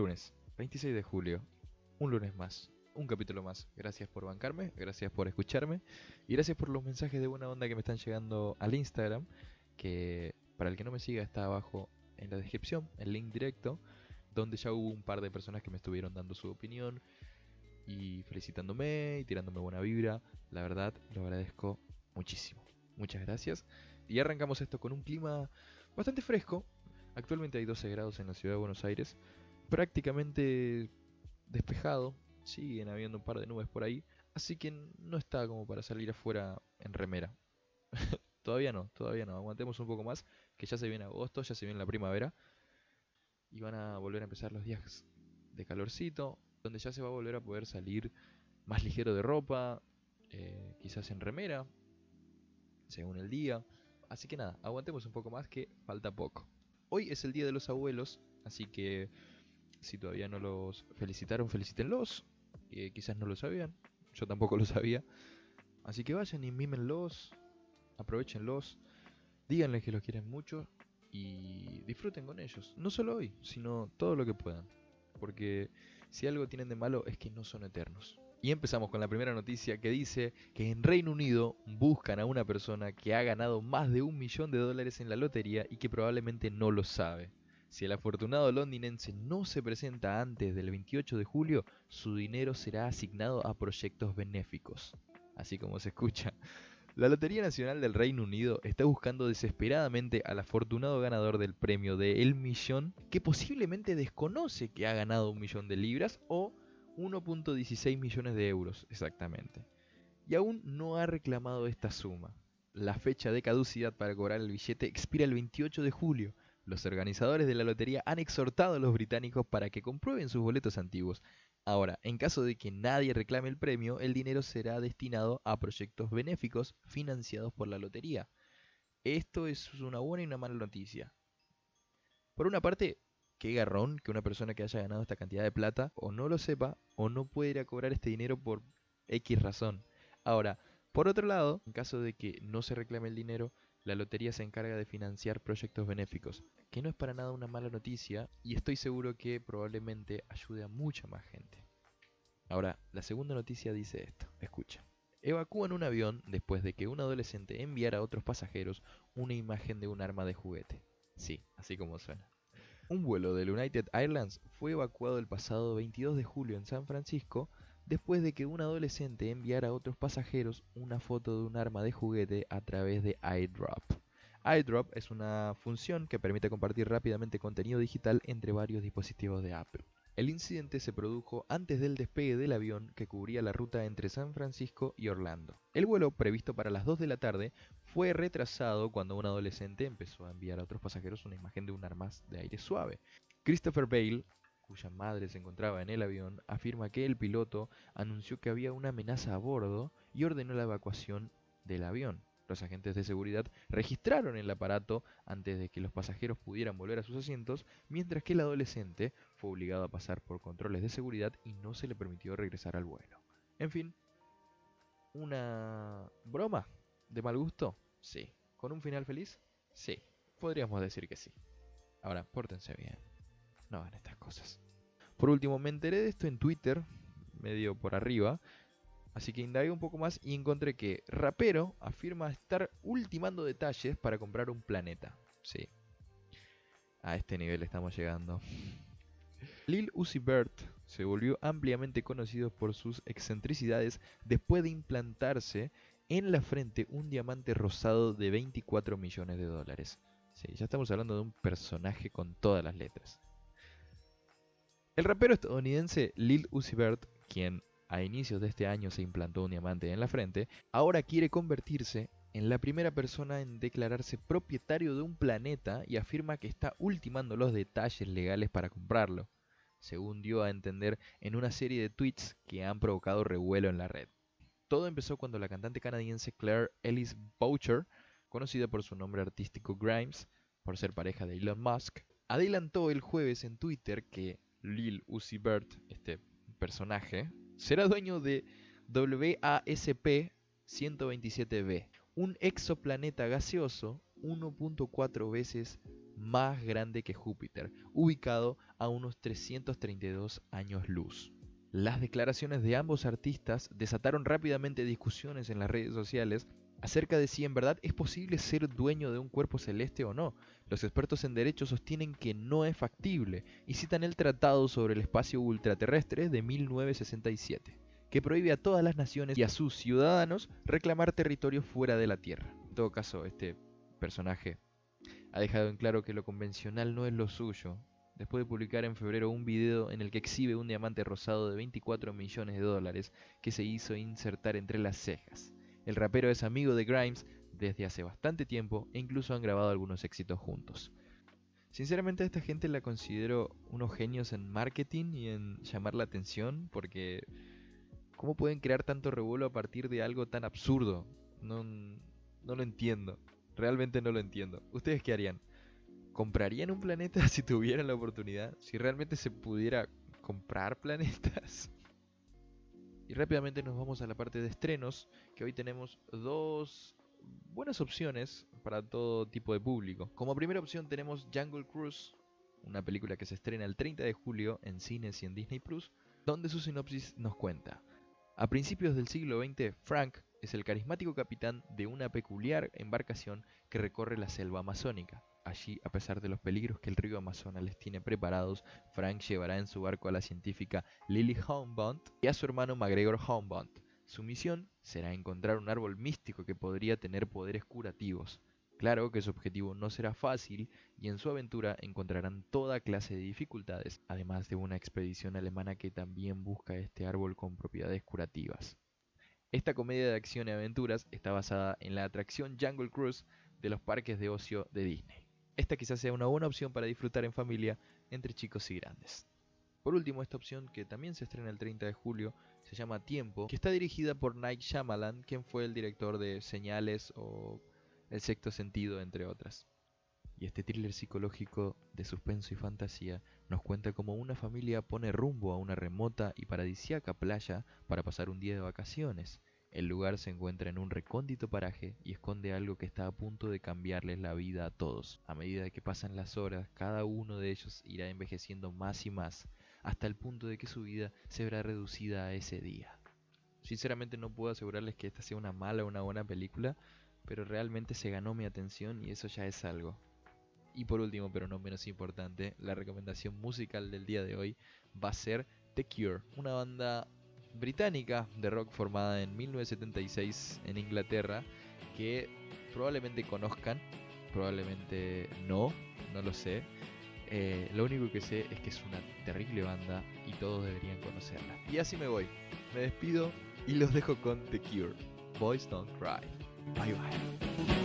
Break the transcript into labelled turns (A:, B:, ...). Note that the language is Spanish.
A: Lunes, 26 de julio. Un lunes más. Un capítulo más. Gracias por bancarme, gracias por escucharme y gracias por los mensajes de buena onda que me están llegando al Instagram. Que para el que no me siga está abajo en la descripción, el link directo, donde ya hubo un par de personas que me estuvieron dando su opinión y felicitándome y tirándome buena vibra. La verdad, lo agradezco muchísimo. Muchas gracias. Y arrancamos esto con un clima bastante fresco. Actualmente hay 12 grados en la ciudad de Buenos Aires. Prácticamente despejado. Siguen habiendo un par de nubes por ahí. Así que no está como para salir afuera en remera. todavía no, todavía no. Aguantemos un poco más. Que ya se viene agosto, ya se viene la primavera. Y van a volver a empezar los días de calorcito. Donde ya se va a volver a poder salir más ligero de ropa. Eh, quizás en remera. Según el día. Así que nada, aguantemos un poco más que falta poco. Hoy es el Día de los Abuelos, así que si todavía no los felicitaron, felicítenlos. Eh, quizás no lo sabían, yo tampoco lo sabía. Así que vayan y mímenlos, aprovechenlos, díganles que los quieren mucho y disfruten con ellos. No solo hoy, sino todo lo que puedan. Porque si algo tienen de malo es que no son eternos. Y empezamos con la primera noticia que dice que en Reino Unido buscan a una persona que ha ganado más de un millón de dólares en la lotería y que probablemente no lo sabe. Si el afortunado londinense no se presenta antes del 28 de julio, su dinero será asignado a proyectos benéficos. Así como se escucha. La Lotería Nacional del Reino Unido está buscando desesperadamente al afortunado ganador del premio de El Millón, que posiblemente desconoce que ha ganado un millón de libras o 1.16 millones de euros exactamente. Y aún no ha reclamado esta suma. La fecha de caducidad para cobrar el billete expira el 28 de julio. Los organizadores de la lotería han exhortado a los británicos para que comprueben sus boletos antiguos. Ahora, en caso de que nadie reclame el premio, el dinero será destinado a proyectos benéficos financiados por la lotería. Esto es una buena y una mala noticia. Por una parte, qué garrón que una persona que haya ganado esta cantidad de plata o no lo sepa o no puede ir a cobrar este dinero por X razón. Ahora, por otro lado, en caso de que no se reclame el dinero, la lotería se encarga de financiar proyectos benéficos, que no es para nada una mala noticia y estoy seguro que probablemente ayude a mucha más gente. Ahora, la segunda noticia dice esto, escucha. Evacúan un avión después de que un adolescente enviara a otros pasajeros una imagen de un arma de juguete. Sí, así como suena. Un vuelo del United Airlines fue evacuado el pasado 22 de julio en San Francisco después de que un adolescente enviara a otros pasajeros una foto de un arma de juguete a través de iDrop. iDrop es una función que permite compartir rápidamente contenido digital entre varios dispositivos de Apple. El incidente se produjo antes del despegue del avión que cubría la ruta entre San Francisco y Orlando. El vuelo, previsto para las 2 de la tarde, fue retrasado cuando un adolescente empezó a enviar a otros pasajeros una imagen de un arma de aire suave. Christopher Bale, cuya madre se encontraba en el avión, afirma que el piloto anunció que había una amenaza a bordo y ordenó la evacuación del avión. Los agentes de seguridad registraron el aparato antes de que los pasajeros pudieran volver a sus asientos, mientras que el adolescente fue obligado a pasar por controles de seguridad y no se le permitió regresar al vuelo. En fin, ¿una broma de mal gusto? Sí. ¿Con un final feliz? Sí. Podríamos decir que sí. Ahora, pórtense bien. No hagan estas cosas. Por último, me enteré de esto en Twitter, medio por arriba, Así que indagué un poco más y encontré que Rapero afirma estar ultimando detalles para comprar un planeta. Sí. A este nivel estamos llegando. Lil Uzi Vert se volvió ampliamente conocido por sus excentricidades después de implantarse en la frente un diamante rosado de 24 millones de dólares. Sí, ya estamos hablando de un personaje con todas las letras. El rapero estadounidense Lil Uzi Vert, quien a inicios de este año se implantó un diamante en la frente, ahora quiere convertirse en la primera persona en declararse propietario de un planeta y afirma que está ultimando los detalles legales para comprarlo, según dio a entender en una serie de tweets que han provocado revuelo en la red. Todo empezó cuando la cantante canadiense Claire Ellis Boucher, conocida por su nombre artístico Grimes, por ser pareja de Elon Musk, adelantó el jueves en Twitter que Lil Uzi Vert, este personaje, será dueño de WASP 127b, un exoplaneta gaseoso 1.4 veces más grande que Júpiter, ubicado a unos 332 años luz. Las declaraciones de ambos artistas desataron rápidamente discusiones en las redes sociales acerca de si en verdad es posible ser dueño de un cuerpo celeste o no. Los expertos en derecho sostienen que no es factible y citan el Tratado sobre el Espacio Ultraterrestre de 1967, que prohíbe a todas las naciones y a sus ciudadanos reclamar territorio fuera de la Tierra. En todo caso, este personaje ha dejado en claro que lo convencional no es lo suyo después de publicar en febrero un video en el que exhibe un diamante rosado de 24 millones de dólares que se hizo insertar entre las cejas. El rapero es amigo de Grimes desde hace bastante tiempo e incluso han grabado algunos éxitos juntos. Sinceramente a esta gente la considero unos genios en marketing y en llamar la atención porque ¿cómo pueden crear tanto revuelo a partir de algo tan absurdo? No, no lo entiendo. Realmente no lo entiendo. ¿Ustedes qué harían? ¿Comprarían un planeta si tuvieran la oportunidad? Si realmente se pudiera comprar planetas. Y rápidamente nos vamos a la parte de estrenos, que hoy tenemos dos buenas opciones para todo tipo de público. Como primera opción tenemos Jungle Cruise, una película que se estrena el 30 de julio en cines y en Disney Plus, donde su sinopsis nos cuenta. A principios del siglo XX, Frank es el carismático capitán de una peculiar embarcación que recorre la selva amazónica. Allí, a pesar de los peligros que el río Amazonas les tiene preparados, Frank llevará en su barco a la científica Lily Hombont y a su hermano MacGregor Hombont. Su misión será encontrar un árbol místico que podría tener poderes curativos. Claro que su objetivo no será fácil y en su aventura encontrarán toda clase de dificultades, además de una expedición alemana que también busca este árbol con propiedades curativas. Esta comedia de acción y aventuras está basada en la atracción Jungle Cruise de los parques de ocio de Disney esta quizás sea una buena opción para disfrutar en familia entre chicos y grandes. Por último, esta opción que también se estrena el 30 de julio se llama Tiempo, que está dirigida por Night Shyamalan, quien fue el director de Señales o El sexto sentido, entre otras. Y este thriller psicológico de suspenso y fantasía nos cuenta cómo una familia pone rumbo a una remota y paradisíaca playa para pasar un día de vacaciones, el lugar se encuentra en un recóndito paraje y esconde algo que está a punto de cambiarles la vida a todos. A medida que pasan las horas, cada uno de ellos irá envejeciendo más y más, hasta el punto de que su vida se verá reducida a ese día. Sinceramente no puedo asegurarles que esta sea una mala o una buena película, pero realmente se ganó mi atención y eso ya es algo. Y por último, pero no menos importante, la recomendación musical del día de hoy va a ser The Cure, una banda británica de rock formada en 1976 en Inglaterra que probablemente conozcan, probablemente no, no lo sé. Eh, lo único que sé es que es una terrible banda y todos deberían conocerla. Y así me voy. Me despido y los dejo con The Cure. Boys Don't Cry. Bye bye.